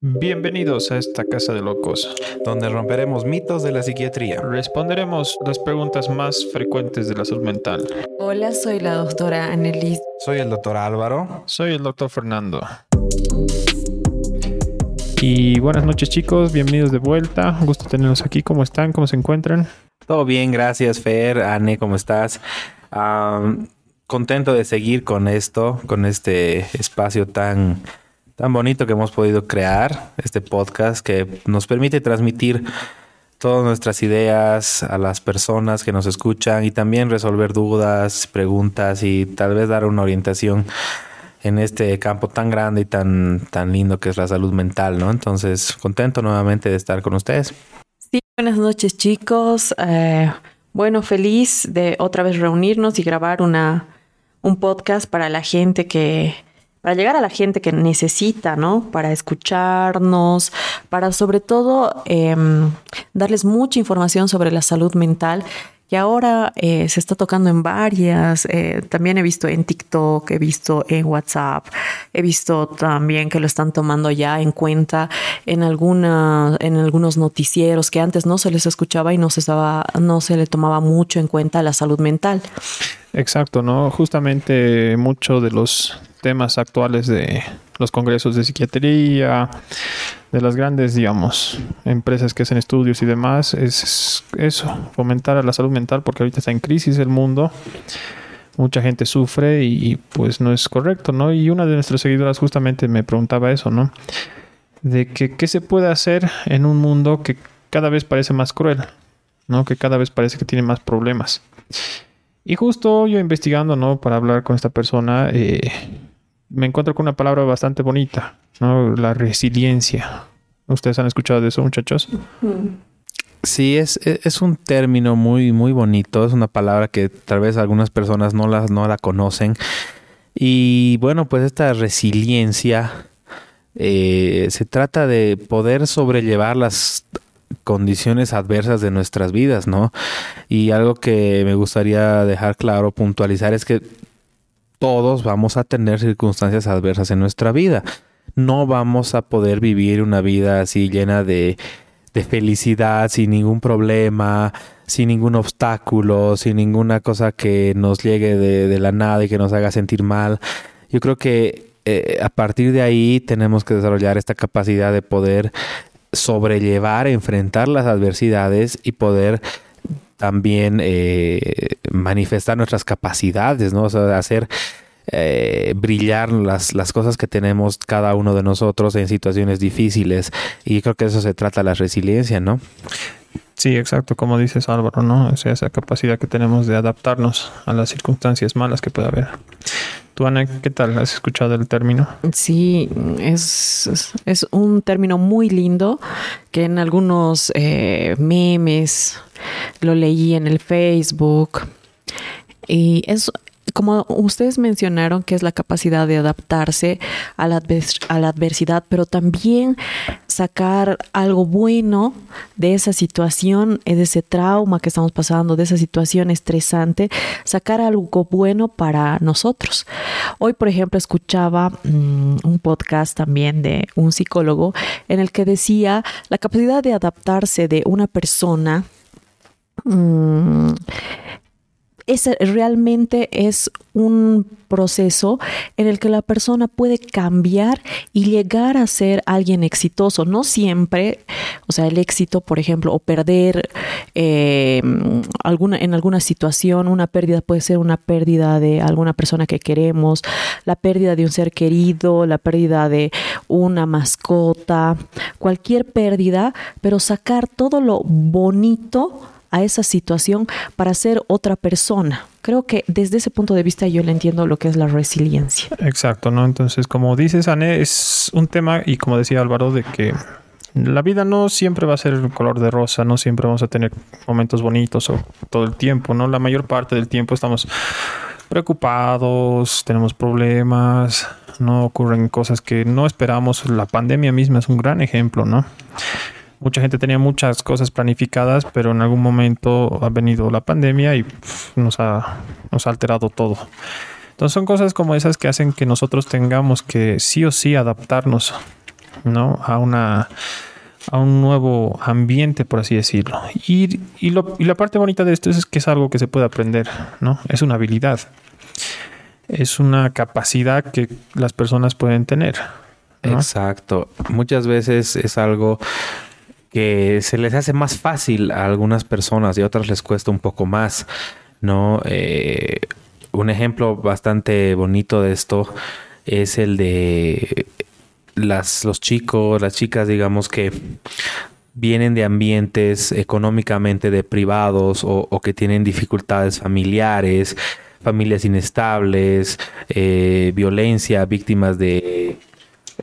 Bienvenidos a esta casa de locos, donde romperemos mitos de la psiquiatría. Responderemos las preguntas más frecuentes de la salud mental. Hola, soy la doctora Annelies. Soy el doctor Álvaro. Soy el doctor Fernando. Y buenas noches chicos, bienvenidos de vuelta. Un gusto tenerlos aquí. ¿Cómo están? ¿Cómo se encuentran? Todo bien, gracias Fer. Anne, ¿cómo estás? contento de seguir con esto, con este espacio tan tan bonito que hemos podido crear, este podcast que nos permite transmitir todas nuestras ideas a las personas que nos escuchan y también resolver dudas, preguntas y tal vez dar una orientación en este campo tan grande y tan, tan lindo que es la salud mental, ¿no? Entonces, contento nuevamente de estar con ustedes. Sí, buenas noches chicos. Eh, bueno, feliz de otra vez reunirnos y grabar una, un podcast para la gente que, para llegar a la gente que necesita, ¿no? Para escucharnos, para sobre todo em, darles mucha información sobre la salud mental que ahora eh, se está tocando en varias, eh, también he visto en TikTok, he visto en WhatsApp, he visto también que lo están tomando ya en cuenta en alguna, en algunos noticieros que antes no se les escuchaba y no se estaba, no se le tomaba mucho en cuenta la salud mental. Exacto, ¿no? Justamente muchos de los temas actuales de los congresos de psiquiatría, de las grandes, digamos, empresas que hacen estudios y demás, es eso, fomentar a la salud mental, porque ahorita está en crisis el mundo, mucha gente sufre y pues no es correcto, ¿no? Y una de nuestras seguidoras justamente me preguntaba eso, ¿no? De que qué se puede hacer en un mundo que cada vez parece más cruel, ¿no? Que cada vez parece que tiene más problemas. Y justo yo investigando, ¿no? Para hablar con esta persona, eh, me encuentro con una palabra bastante bonita, ¿no? La resiliencia. ¿Ustedes han escuchado de eso, muchachos? Sí, es, es, un término muy, muy bonito. Es una palabra que tal vez algunas personas no la, no la conocen. Y bueno, pues esta resiliencia eh, se trata de poder sobrellevar las condiciones adversas de nuestras vidas, ¿no? Y algo que me gustaría dejar claro, puntualizar, es que todos vamos a tener circunstancias adversas en nuestra vida. No vamos a poder vivir una vida así llena de, de felicidad, sin ningún problema, sin ningún obstáculo, sin ninguna cosa que nos llegue de, de la nada y que nos haga sentir mal. Yo creo que eh, a partir de ahí tenemos que desarrollar esta capacidad de poder sobrellevar, enfrentar las adversidades y poder también eh, manifestar nuestras capacidades, ¿no? O sea, hacer eh, brillar las, las cosas que tenemos cada uno de nosotros en situaciones difíciles. Y creo que eso se trata la resiliencia, ¿no? Sí, exacto, como dices Álvaro, ¿no? O sea, esa capacidad que tenemos de adaptarnos a las circunstancias malas que pueda haber. Tú, Ana, ¿qué tal? ¿Has escuchado el término? Sí, es, es un término muy lindo que en algunos eh, memes lo leí en el Facebook. Y es, como ustedes mencionaron, que es la capacidad de adaptarse a la, adversidad, pero también sacar algo bueno de esa situación, de ese trauma que estamos pasando, de esa situación estresante, sacar algo bueno para nosotros. Hoy, por ejemplo, escuchaba mm, un podcast también de un psicólogo en el que decía la capacidad de adaptarse de una persona Mm, es, realmente es un proceso en el que la persona puede cambiar y llegar a ser alguien exitoso. No siempre, o sea, el éxito, por ejemplo, o perder eh, alguna, en alguna situación, una pérdida puede ser una pérdida de alguna persona que queremos, la pérdida de un ser querido, la pérdida de una mascota, cualquier pérdida, pero sacar todo lo bonito a esa situación para ser otra persona. Creo que desde ese punto de vista yo le entiendo lo que es la resiliencia. Exacto, ¿no? Entonces, como dices, Anne, es un tema, y como decía Álvaro, de que la vida no siempre va a ser color de rosa, no siempre vamos a tener momentos bonitos o todo el tiempo, ¿no? La mayor parte del tiempo estamos preocupados, tenemos problemas, no ocurren cosas que no esperamos. La pandemia misma es un gran ejemplo, ¿no? Mucha gente tenía muchas cosas planificadas, pero en algún momento ha venido la pandemia y nos, ha, alterado todo. Entonces son cosas como esas que hacen que nosotros tengamos que sí o sí adaptarnos ¿no? A una a un nuevo ambiente, por así decirlo. Y, y, lo, y la parte bonita de esto es que es algo que se puede aprender, ¿no? Es una habilidad. Es una capacidad que las personas pueden tener. Exacto. Muchas veces es algo que se les hace más fácil a algunas personas y a otras les cuesta un poco más, ¿no? Eh, un ejemplo bastante bonito de esto es el de las, los chicos, las chicas, digamos que vienen de ambientes económicamente deprivados o, que tienen dificultades familiares, familias inestables, eh, violencia, víctimas de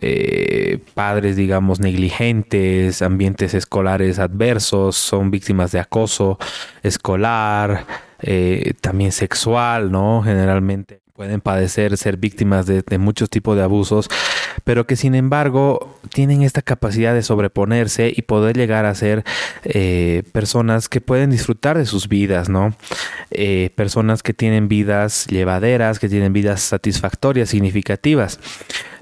eh, padres, digamos, negligentes, ambientes escolares adversos, son víctimas de acoso escolar, eh, también sexual, ¿no? Generalmente pueden padecer, ser víctimas de, muchos tipos de abusos, pero que sin embargo tienen esta capacidad de sobreponerse y poder llegar a ser eh, personas que pueden disfrutar de sus vidas, ¿no? Eh, personas que tienen vidas llevaderas, que tienen vidas satisfactorias, significativas.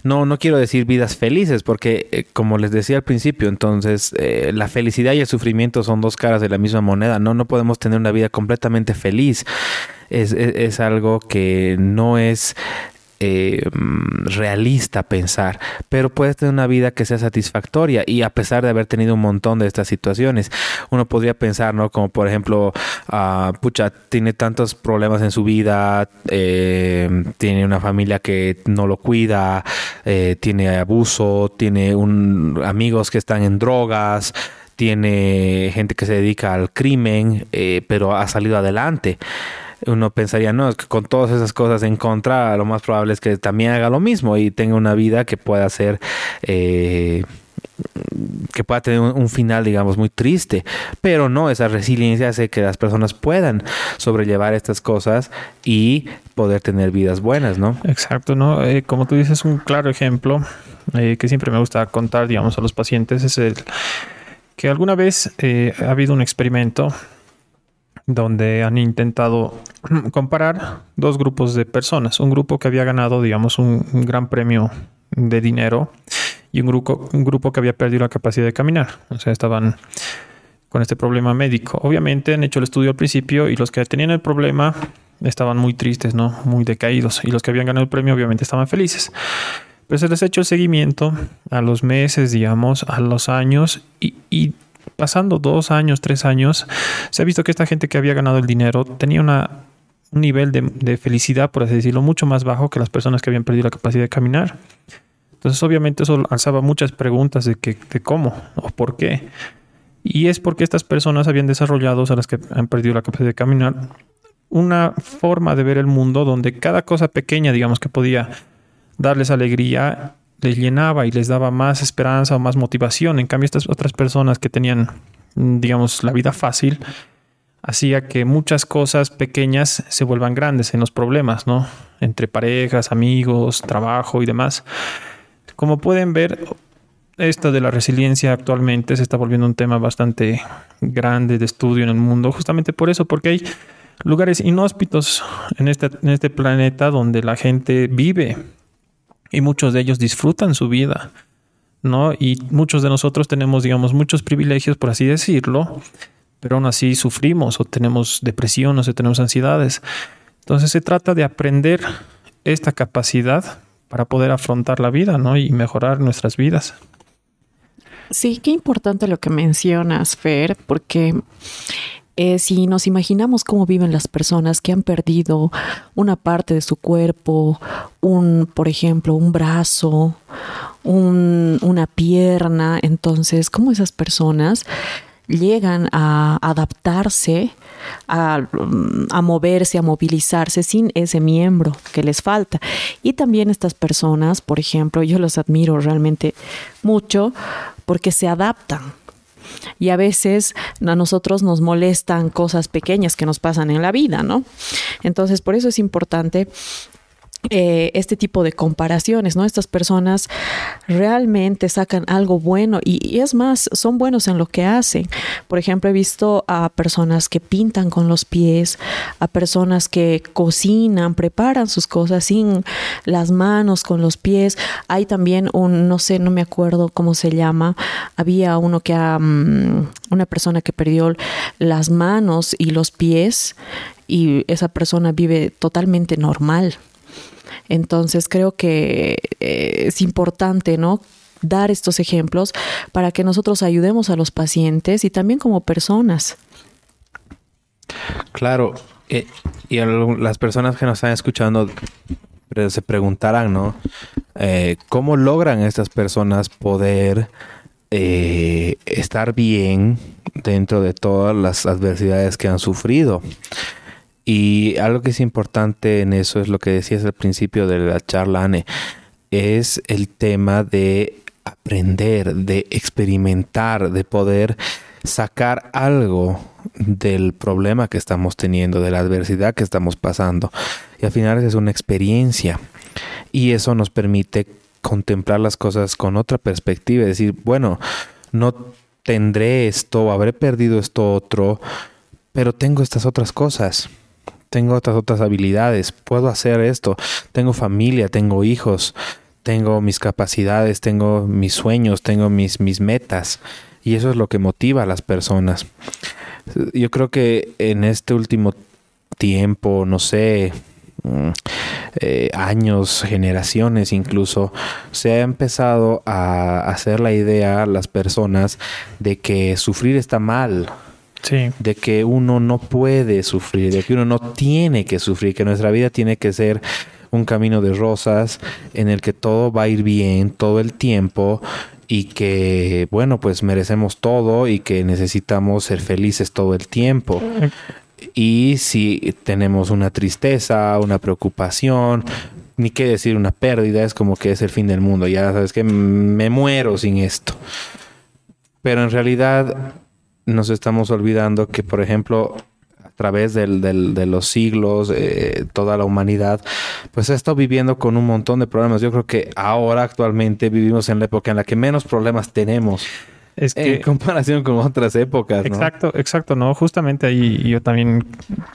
No, no quiero decir vidas felices, porque eh, como les decía al principio, entonces la felicidad y el sufrimiento son dos caras de la misma moneda. No, no podemos tener una vida completamente feliz es, algo que no es eh, realista pensar, pero puedes tener una vida que sea satisfactoria y a pesar de haber tenido un montón de estas situaciones, uno podría pensar, ¿no? Como por ejemplo, uh, pucha, tiene tantos problemas en su vida, eh, tiene una familia que no lo cuida, eh, tiene abuso, tiene un, amigos que están en drogas, tiene gente que se dedica al crimen, pero ha salido adelante uno pensaría, no, es que con todas esas cosas en contra, lo más probable es que también haga lo mismo y tenga una vida que pueda ser... Eh, que pueda tener un, final, digamos, muy triste. Pero no, esa resiliencia hace que las personas puedan sobrellevar estas cosas y poder tener vidas buenas, ¿no? Exacto, ¿no? Eh, como tú dices, un claro ejemplo eh, que siempre me gusta contar, digamos, a los pacientes es el que alguna vez ha habido un experimento donde han intentado comparar dos grupos de personas. Un grupo que había ganado, digamos, un, gran premio de dinero y un grupo, un grupo que había perdido la capacidad de caminar. O sea, estaban con este problema médico. Obviamente han hecho el estudio al principio y los que tenían el problema estaban muy tristes, ¿no? Muy decaídos. Y los que habían ganado el premio obviamente estaban felices. Pero se les ha hecho el seguimiento a los meses, digamos, a los años y, y pasando dos años, tres años, se ha visto que esta gente que había ganado el dinero tenía un nivel de, felicidad, por así decirlo, mucho más bajo que las personas que habían perdido la capacidad de caminar. Entonces, obviamente, eso alzaba muchas preguntas de, que, de cómo o por qué. Y es porque estas personas habían desarrollado, a las que han perdido la capacidad de caminar, una forma de ver el mundo donde cada cosa pequeña, digamos, que podía darles alegría, les llenaba y les daba más esperanza o más motivación. En cambio, estas otras personas que tenían, digamos, la vida fácil, hacía que muchas cosas pequeñas se vuelvan grandes en los problemas, ¿no? Entre parejas, amigos, trabajo y demás. Como pueden ver, esto de la resiliencia actualmente se está volviendo un tema bastante grande de estudio en el mundo, justamente por eso, porque hay lugares inhóspitos en este, en este planeta donde la gente vive y muchos de ellos disfrutan su vida, ¿no? Y muchos de nosotros tenemos, digamos, muchos privilegios, por así decirlo, pero aún así sufrimos o tenemos depresión o tenemos ansiedades. Entonces se trata de aprender esta capacidad para poder afrontar la vida, ¿no? Y mejorar nuestras vidas. Sí, qué importante lo que mencionas, Fer, porque eh, si nos imaginamos cómo viven las personas que han perdido una parte de su cuerpo, un, por ejemplo, un brazo, una pierna, entonces, ¿cómo esas personas llegan a adaptarse, a, a, moverse, a movilizarse sin ese miembro que les falta. Y también estas personas, por ejemplo, yo los admiro realmente mucho porque se adaptan y a veces a nosotros nos molestan cosas pequeñas que nos pasan en la vida, ¿no? Entonces, por eso es importante eh, este tipo de comparaciones, ¿no? Estas personas realmente sacan algo bueno y, es más, son buenos en lo que hacen. Por ejemplo, he visto a personas que pintan con los pies, a personas que cocinan, preparan sus cosas sin las manos, con los pies. Hay también un, no sé, no me acuerdo cómo se llama, había uno que, una persona que perdió las manos y los pies y esa persona vive totalmente normal. Entonces creo que eh, es importante, ¿no? dar estos ejemplos para que nosotros ayudemos a los pacientes y también como personas. Claro, eh, y las personas que nos están escuchando se preguntarán, ¿no? Eh, ¿Cómo logran estas personas poder estar bien dentro de todas las adversidades que han sufrido? Y algo que es importante en eso es lo que decías al principio de la charla, Anne, es el tema de aprender, de experimentar, de poder sacar algo del problema que estamos teniendo, de la adversidad que estamos pasando. Y al final es una experiencia. Y eso nos permite contemplar las cosas con otra perspectiva, decir, bueno, no tendré esto, habré perdido esto otro, pero tengo estas otras cosas tengo otras otras habilidades, puedo hacer esto, tengo familia, tengo hijos, tengo mis capacidades, tengo mis sueños, tengo mis, mis metas. Y eso es lo que motiva a las personas. Yo creo que en este último tiempo, no sé, mm, eh, años, generaciones incluso, se ha empezado a hacer la idea a las personas de que sufrir está mal de que uno no puede sufrir, de que uno no tiene que sufrir, que nuestra vida tiene que ser un camino de rosas en el que todo va a ir bien todo el tiempo y que, bueno, pues merecemos todo y que necesitamos ser felices todo el tiempo. Y si tenemos una tristeza, una preocupación, ni qué decir una pérdida, es como que es el fin del mundo. Ya sabes que me muero sin esto. Pero en realidad nos estamos olvidando que, por ejemplo, a través del, de los siglos, eh, toda la humanidad, pues ha estado viviendo con un montón de problemas. Yo creo que ahora actualmente vivimos en la época en la que menos problemas tenemos. Es que, en comparación con otras épocas. Exacto, exacto, ¿no? Justamente ahí yo también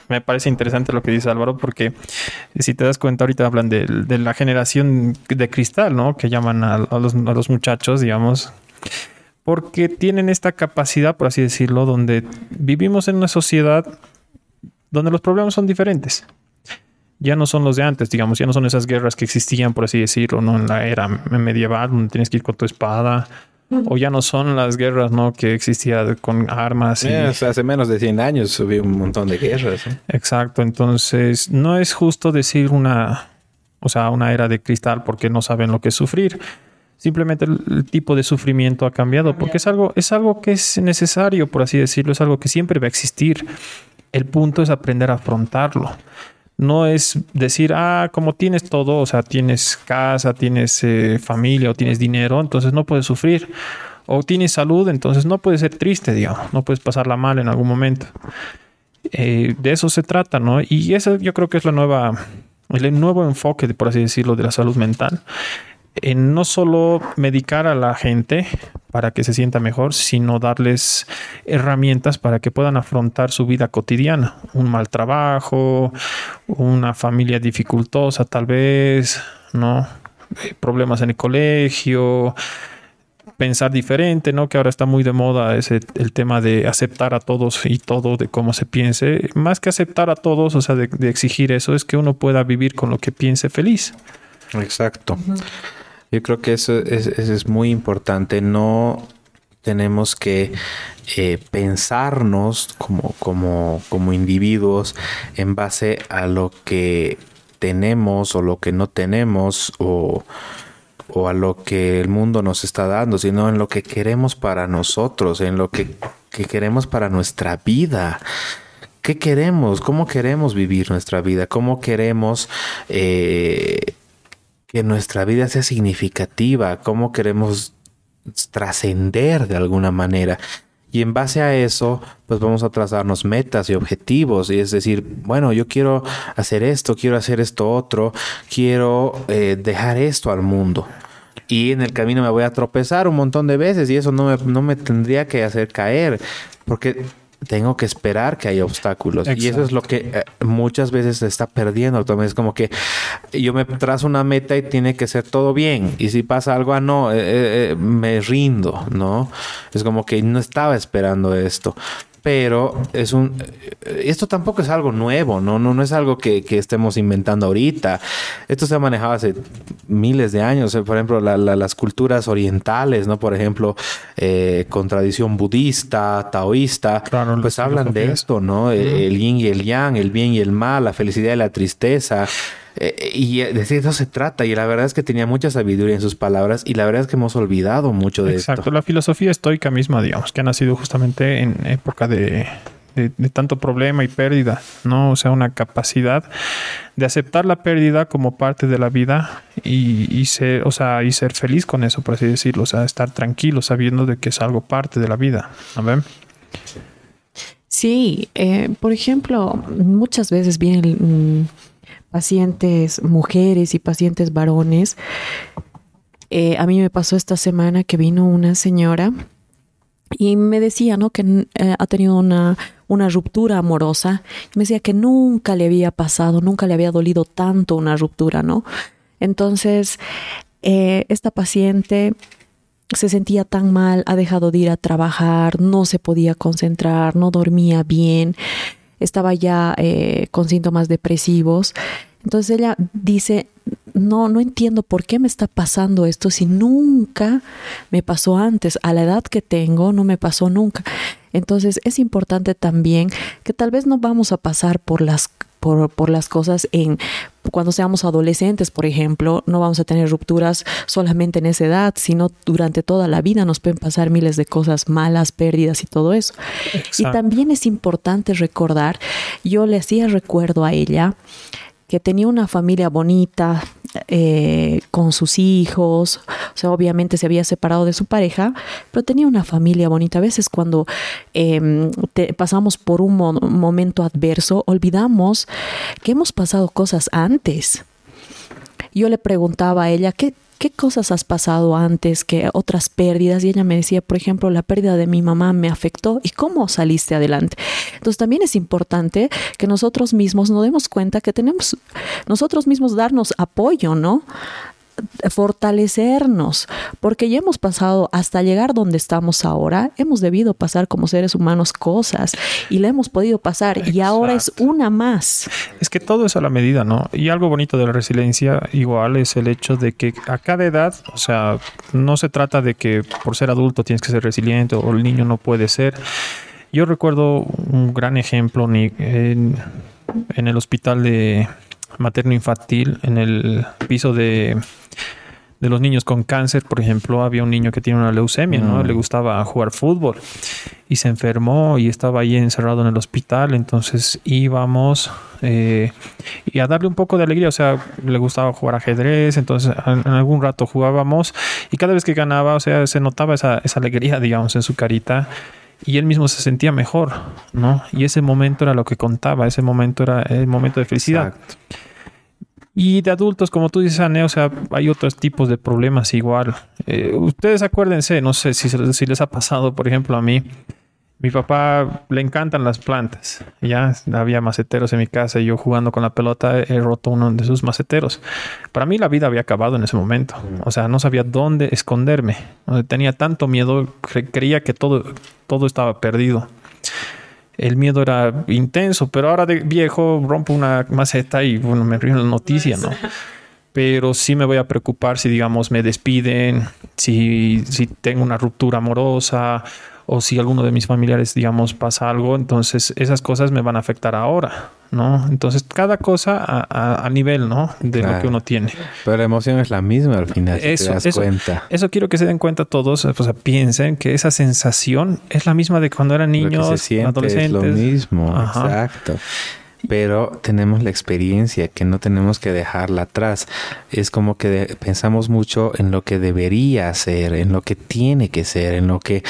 me parece interesante lo que dice Álvaro, porque si te das cuenta, ahorita hablan de, de la generación de cristal, ¿no? Que llaman a, los, a los muchachos, digamos porque tienen esta capacidad, por así decirlo, donde vivimos en una sociedad donde los problemas son diferentes. Ya no son los de antes, digamos, ya no son esas guerras que existían, por así decirlo, ¿no? En la era medieval, donde tienes que ir con tu espada. O ya no son las guerras, ¿no? Que existía con armas. Y... hace menos de 100 años hubo un montón de guerras. Exacto. Entonces, no es justo decir una, o sea, una era de cristal porque no saben lo que es sufrir. Simplemente el, tipo de sufrimiento ha cambiado, porque es algo, es algo que es necesario, por así decirlo, es algo que siempre va a existir. El punto es aprender a afrontarlo. No es decir, ah, como tienes todo, o sea, tienes casa, tienes eh, familia o tienes dinero, entonces no puedes sufrir. O tienes salud, entonces no puedes ser triste, digamos, no puedes pasarla mal en algún momento. Eh, de eso se trata, ¿no? Y eso yo creo que es la nueva, el nuevo enfoque, por así decirlo, de la salud mental en no solo medicar a la gente para que se sienta mejor, sino darles herramientas para que puedan afrontar su vida cotidiana, un mal trabajo, una familia dificultosa tal vez, ¿no? Eh, problemas en el colegio, pensar diferente, ¿no? Que ahora está muy de moda ese el tema de aceptar a todos y todo de cómo se piense. Más que aceptar a todos, o sea, de, exigir eso, es que uno pueda vivir con lo que piense feliz. Exacto. Yo creo que eso es, muy importante. No tenemos que eh, pensarnos como, como, como individuos en base a lo que tenemos o lo que no tenemos o, o, a lo que el mundo nos está dando, sino en lo que queremos para nosotros, en lo que, que queremos para nuestra vida. ¿Qué queremos? ¿Cómo queremos vivir nuestra vida? ¿Cómo queremos eh, que nuestra vida sea significativa, cómo queremos trascender de alguna manera. Y en base a eso, pues vamos a trazarnos metas y objetivos. Y es decir, bueno, yo quiero hacer esto, quiero hacer esto otro, quiero eh, dejar esto al mundo. Y en el camino me voy a tropezar un montón de veces y eso no me, no me tendría que hacer caer. Porque tengo que esperar que haya obstáculos. Y eso es lo que eh, muchas veces se está perdiendo. Es como que yo me trazo una meta y tiene que ser todo bien. Y si pasa algo, ah, no, eh, eh, me rindo, ¿no? Es como que no estaba esperando esto pero es un esto tampoco es algo nuevo, no, no, no es algo que, estemos inventando ahorita. Esto se ha manejado hace miles de años. Por ejemplo, las culturas orientales, ¿no? Por ejemplo, eh, con tradición budista, taoísta, pues hablan de esto, ¿no? El yin y el yang, el bien y el mal, la felicidad y la tristeza. Eh, y de eso se trata. Y la verdad es que tenía mucha sabiduría en sus palabras. Y la verdad es que hemos olvidado mucho de Exacto. Exacto. La filosofía estoica misma, digamos, que ha nacido justamente en época de, tanto problema y pérdida, ¿no? O sea, una capacidad de aceptar la pérdida como parte de la vida y, ser, o sea, y ser feliz con eso, por así decirlo. O sea, estar tranquilo sabiendo de que es algo parte de la vida. ¿no Sí, eh, por ejemplo, muchas veces vienen pacientes mujeres y pacientes varones. Eh, a mí me pasó esta semana que vino una señora y me decía, ¿no? Que eh, ha tenido una, una ruptura amorosa. me decía que nunca le había pasado, nunca le había dolido tanto una ruptura, ¿no? Entonces, eh, esta paciente se sentía tan mal, ha dejado de ir a trabajar, no se podía concentrar, no dormía bien, estaba ya eh, con síntomas depresivos. Entonces ella dice, no, no entiendo por qué me está pasando esto si nunca me pasó antes. A la edad que tengo, no me pasó nunca. Entonces es importante también que tal vez no vamos a pasar por las por, por, las cosas en cuando seamos adolescentes, por ejemplo, no vamos a tener rupturas solamente en esa edad, sino durante toda la vida nos pueden pasar miles de cosas malas, pérdidas y todo eso. Y también es importante recordar, yo le hacía recuerdo a ella que tenía una familia bonita eh, con sus hijos, o sea, obviamente se había separado de su pareja, pero tenía una familia bonita. A veces cuando em, pasamos por un momento adverso, olvidamos que hemos pasado cosas antes. Yo le preguntaba a ella, ¿qué, ¿qué cosas has pasado antes que otras pérdidas? Y ella me decía, por ejemplo, la pérdida de mi mamá me afectó y cómo saliste adelante. Entonces también es importante que nosotros mismos nos demos cuenta que tenemos nosotros mismos darnos apoyo, ¿no? Fortalecernos, porque ya hemos pasado hasta llegar donde estamos ahora, hemos debido pasar como seres humanos cosas y la hemos podido pasar y ahora es una más. Es que todo es a la medida, ¿no? Y algo bonito de la resiliencia igual es el hecho de que a cada edad, o sea, no se trata de que por ser adulto tienes que ser resiliente o el niño no puede ser. Yo recuerdo un gran ejemplo en, en el hospital de materno infantil, en el piso de de los niños con cáncer, por ejemplo, había un niño que tiene una leucemia, ¿no? Le mm. gustaba jugar fútbol y se enfermó y estaba ahí encerrado en el hospital, entonces íbamos eh, y a darle un poco de alegría, o sea, le gustaba jugar ajedrez, entonces en, algún rato jugábamos y cada vez que ganaba, o sea, se notaba esa, esa alegría, digamos, en su carita y él mismo se sentía mejor, ¿no? Y ese momento era lo que contaba, ese momento era el momento de felicidad. Y de adultos, como tú dices, Ane, o sea, hay otros tipos de problemas igual. Eh, ustedes acuérdense, no sé si, si les ha pasado, por ejemplo, a mí. Mi papá le encantan las plantas. Ya había maceteros en mi casa y yo jugando con la pelota he roto uno de sus maceteros. Para mí la vida había acabado en ese momento. O sea, no sabía dónde esconderme. Tenía tanto miedo, creía que todo, todo estaba perdido el miedo era intenso, pero ahora de viejo rompo una maceta y bueno, me río en la noticia, ¿no? Pero sí me voy a preocupar si, digamos, me despiden, si, si tengo una ruptura amorosa o si alguno de mis familiares, digamos, pasa algo, entonces esas cosas me van a afectar ahora, ¿no? Entonces cada cosa a, nivel, ¿no? De lo que uno tiene. Pero la emoción es la misma al final, eso, te das eso, cuenta. Eso quiero que se den cuenta todos, o sea, piensen que esa sensación es la misma de cuando eran niños, adolescentes. Es lo mismo, exacto pero tenemos la experiencia que no tenemos que dejarla atrás. Es como que pensamos mucho en lo que debería ser, en lo que tiene que ser, en lo que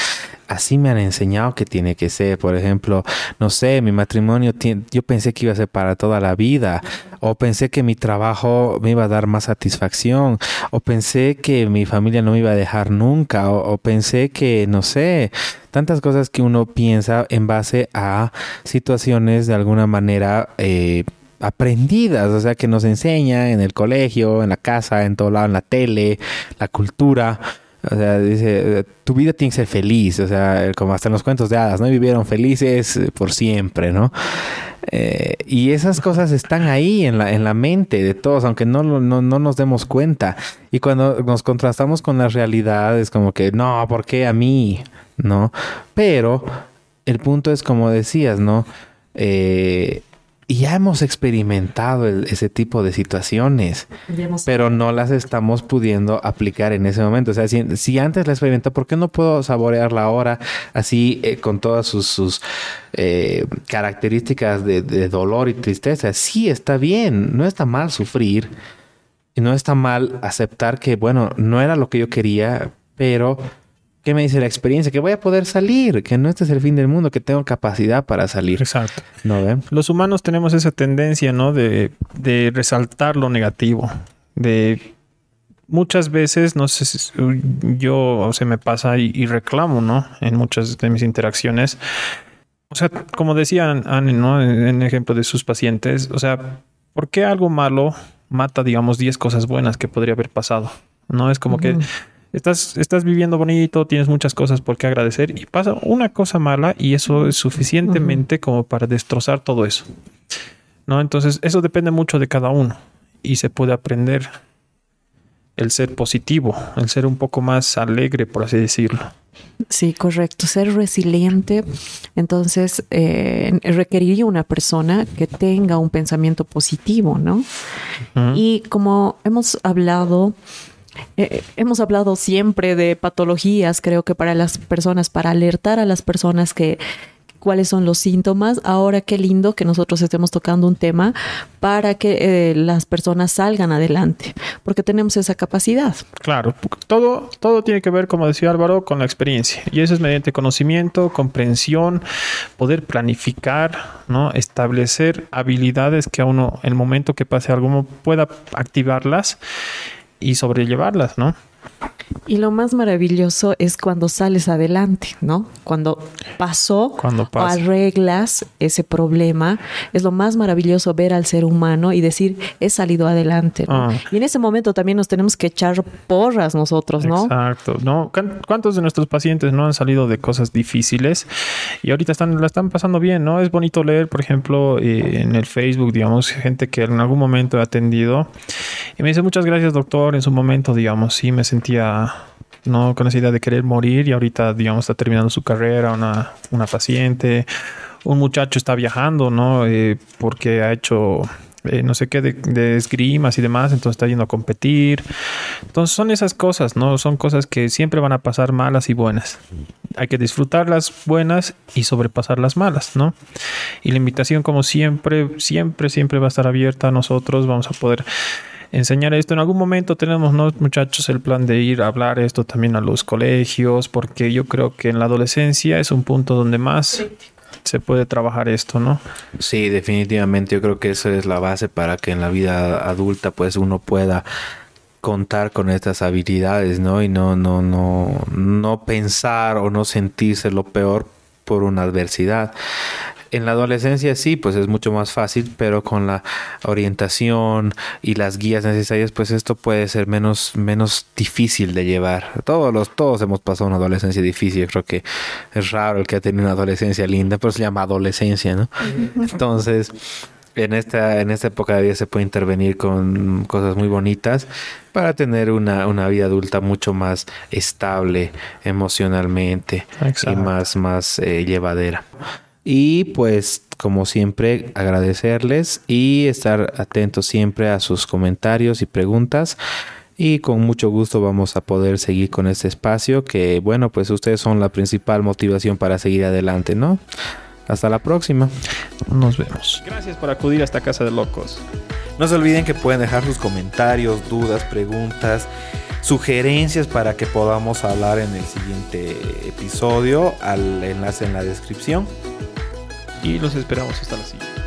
así me han enseñado que tiene que ser. Por ejemplo, no sé, mi matrimonio, yo pensé que iba a ser para toda la vida, o pensé que mi trabajo me iba a dar más satisfacción, o pensé que mi familia no me iba a dejar nunca, o, pensé que, no sé, tantas cosas que uno piensa en base a situaciones de alguna manera eh, aprendidas, o sea, que nos enseña en el colegio, en la casa, en todo lado, en la tele, la cultura. O sea, dice, tu vida tiene que ser feliz, o sea, como hasta en los cuentos de hadas, ¿no? Vivieron felices por siempre, ¿no? Eh, y esas cosas están ahí en la, en la mente de todos, aunque no, no, no nos demos cuenta. Y cuando nos contrastamos con la realidad, es como que, no, ¿por qué a mí? ¿No? Pero el punto es como decías, ¿no? Eh, y ya hemos experimentado ese tipo de situaciones, pero no las estamos pudiendo aplicar en ese momento. O sea, si, antes la experimenté, ¿por qué no puedo saborearla ahora así eh, con todas sus, eh, características de, de, dolor y tristeza? Sí, está bien, no está mal sufrir y no está mal aceptar que, bueno, no era lo que yo quería, pero ¿Qué me dice la experiencia? Que voy a poder salir, que no este es el fin del mundo, que tengo capacidad para salir. Exacto. ¿No Los humanos tenemos esa tendencia, ¿no? De, de resaltar lo negativo. De muchas veces, no sé si yo se me pasa y, reclamo, ¿no? En muchas de mis interacciones. O sea, como decía Anne, ¿no? En, ejemplo de sus pacientes, o sea, ¿por qué algo malo mata, digamos, 10 cosas buenas que podría haber pasado? No es como que Estás, estás viviendo bonito, tienes muchas cosas por qué agradecer y pasa una cosa mala y eso es suficientemente como para destrozar todo eso. ¿No? Entonces, eso depende mucho de cada uno y se puede aprender el ser positivo, el ser un poco más alegre, por así decirlo. Sí, correcto. Ser resiliente, entonces, eh, requeriría una persona que tenga un pensamiento positivo, ¿no? Y como hemos hablado eh, hemos hablado siempre de patologías, creo que para las personas, para alertar a las personas que cuáles son los síntomas. Ahora qué lindo que nosotros estemos tocando un tema para que eh, las personas salgan adelante, porque tenemos esa capacidad. Claro, todo, todo tiene que ver, como decía Álvaro, con la experiencia. Y eso es mediante conocimiento, comprensión, poder planificar, ¿no? establecer habilidades que a uno, el momento que pase algo, pueda activarlas y sobrellevarlas, ¿no? Y lo más maravilloso es cuando sales adelante, ¿no? Cuando pasó cuando o arreglas ese problema, es lo más maravilloso ver al ser humano y decir, he salido adelante. ¿no? Ah. Y en ese momento también nos tenemos que echar porras nosotros, ¿no? Exacto. ¿no? ¿Cuántos de nuestros pacientes no han salido de cosas difíciles y ahorita están, la están pasando bien, ¿no? Es bonito leer, por ejemplo, eh, en el Facebook, digamos, gente que en algún momento he atendido y me dice, muchas gracias, doctor, en su momento, digamos, sí me sentía no con esa idea de querer morir y ahorita, digamos, está terminando su carrera, una, una paciente, un muchacho está viajando, ¿no? Eh, porque ha hecho eh, no sé qué de, esgrimas y demás, entonces está yendo a competir. Entonces son esas cosas, ¿no? Son cosas que siempre van a pasar malas y buenas. Hay que disfrutar las buenas y sobrepasar las malas, ¿no? Y la invitación, como siempre, siempre, siempre va a estar abierta a nosotros, vamos a poder enseñar esto. En algún momento tenemos, ¿no, muchachos, el plan de ir a hablar esto también a los colegios, porque yo creo que en la adolescencia es un punto donde más se puede trabajar esto, ¿no? Sí, definitivamente. Yo creo que eso es la base para que en la vida adulta, pues, uno pueda contar con estas habilidades, ¿no? Y no, no, no, no pensar o no sentirse lo peor por una adversidad. En la adolescencia sí, pues es mucho más fácil, pero con la orientación y las guías necesarias, pues esto puede ser menos, menos difícil de llevar. Todos los, todos hemos pasado una adolescencia difícil. creo que es raro el que ha tenido una adolescencia linda, pero se llama adolescencia, ¿no? Entonces, en esta, en esta época de vida se puede intervenir con cosas muy bonitas para tener una, una vida adulta mucho más estable emocionalmente y más, más eh, llevadera. Y pues como siempre agradecerles y estar atentos siempre a sus comentarios y preguntas. Y con mucho gusto vamos a poder seguir con este espacio que bueno pues ustedes son la principal motivación para seguir adelante, ¿no? Hasta la próxima. Nos vemos. Gracias por acudir a esta casa de locos. No se olviden que pueden dejar sus comentarios, dudas, preguntas sugerencias para que podamos hablar en el siguiente episodio, al enlace en la descripción. Y los esperamos hasta la siguiente.